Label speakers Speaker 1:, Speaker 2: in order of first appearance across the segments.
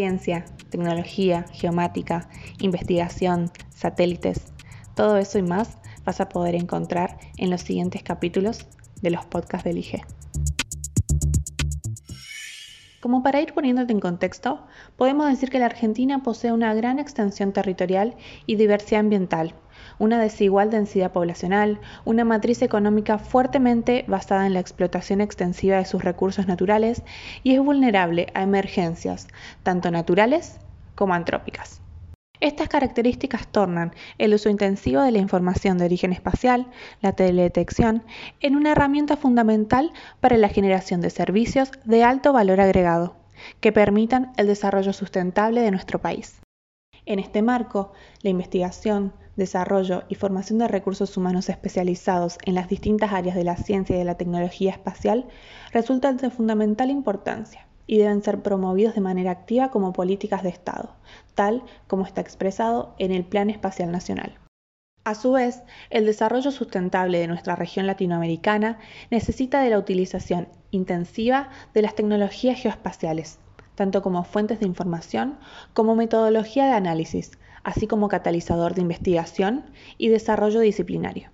Speaker 1: Ciencia, tecnología, geomática, investigación, satélites, todo eso y más vas a poder encontrar en los siguientes capítulos de los podcasts del IGE. Como para ir poniéndote en contexto, podemos decir que la Argentina posee una gran extensión territorial y diversidad ambiental, una desigual densidad poblacional, una matriz económica fuertemente basada en la explotación extensiva de sus recursos naturales y es vulnerable a emergencias, tanto naturales como antrópicas. Estas características tornan el uso intensivo de la información de origen espacial, la teledetección, en una herramienta fundamental para la generación de servicios de alto valor agregado, que permitan el desarrollo sustentable de nuestro país. En este marco, la investigación, desarrollo y formación de recursos humanos especializados en las distintas áreas de la ciencia y de la tecnología espacial resultan de fundamental importancia y deben ser promovidos de manera activa como políticas de Estado, tal como está expresado en el Plan Espacial Nacional. A su vez, el desarrollo sustentable de nuestra región latinoamericana necesita de la utilización intensiva de las tecnologías geoespaciales, tanto como fuentes de información como metodología de análisis, así como catalizador de investigación y desarrollo disciplinario.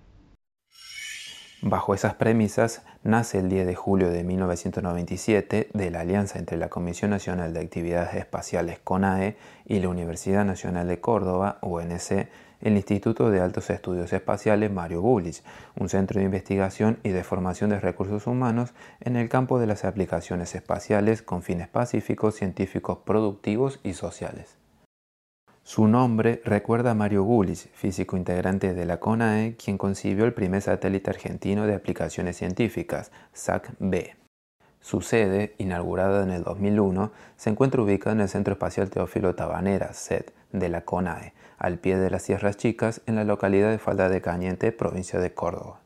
Speaker 2: Bajo esas premisas, nace el 10 de julio de 1997 de la alianza entre la Comisión Nacional de Actividades Espaciales CONAE y la Universidad Nacional de Córdoba, UNC, el Instituto de Altos Estudios Espaciales Mario Gulich, un centro de investigación y de formación de recursos humanos en el campo de las aplicaciones espaciales con fines pacíficos, científicos, productivos y sociales. Su nombre recuerda a Mario Gulich, físico integrante de la CONAE, quien concibió el primer satélite argentino de aplicaciones científicas, SAC-B. Su sede, inaugurada en el 2001, se encuentra ubicada en el Centro Espacial Teófilo Tabanera, SET, de la CONAE, al pie de las Sierras Chicas, en la localidad de Falda de Cañete, provincia de Córdoba.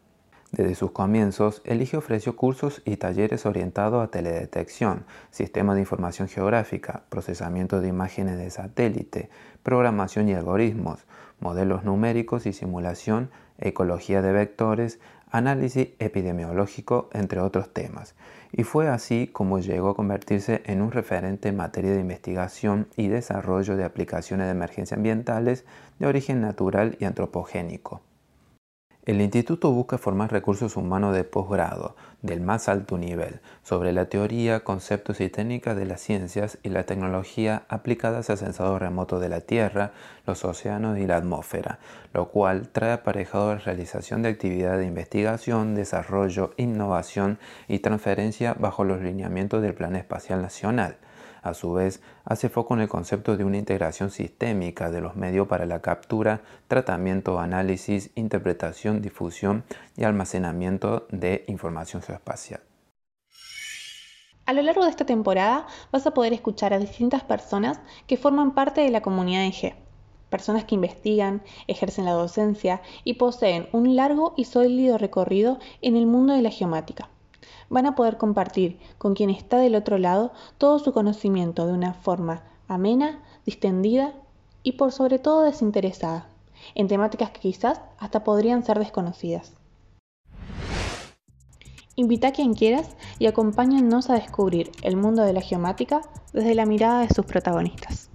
Speaker 2: Desde sus comienzos, Elige ofreció cursos y talleres orientados a teledetección, sistema de información geográfica, procesamiento de imágenes de satélite, programación y algoritmos, modelos numéricos y simulación, ecología de vectores, análisis epidemiológico, entre otros temas. Y fue así como llegó a convertirse en un referente en materia de investigación y desarrollo de aplicaciones de emergencia ambientales de origen natural y antropogénico. El instituto busca formar recursos humanos de posgrado, del más alto nivel, sobre la teoría, conceptos y técnicas de las ciencias y la tecnología aplicadas a sensados remotos de la Tierra, los océanos y la atmósfera, lo cual trae aparejado la realización de actividades de investigación, desarrollo, innovación y transferencia bajo los lineamientos del Plan Espacial Nacional. A su vez, hace foco en el concepto de una integración sistémica de los medios para la captura, tratamiento, análisis, interpretación, difusión y almacenamiento de información geoespacial.
Speaker 1: A lo largo de esta temporada vas a poder escuchar a distintas personas que forman parte de la comunidad EG, personas que investigan, ejercen la docencia y poseen un largo y sólido recorrido en el mundo de la geomática van a poder compartir con quien está del otro lado todo su conocimiento de una forma amena, distendida y por sobre todo desinteresada, en temáticas que quizás hasta podrían ser desconocidas. Invita a quien quieras y acompáñennos a descubrir el mundo de la geomática desde la mirada de sus protagonistas.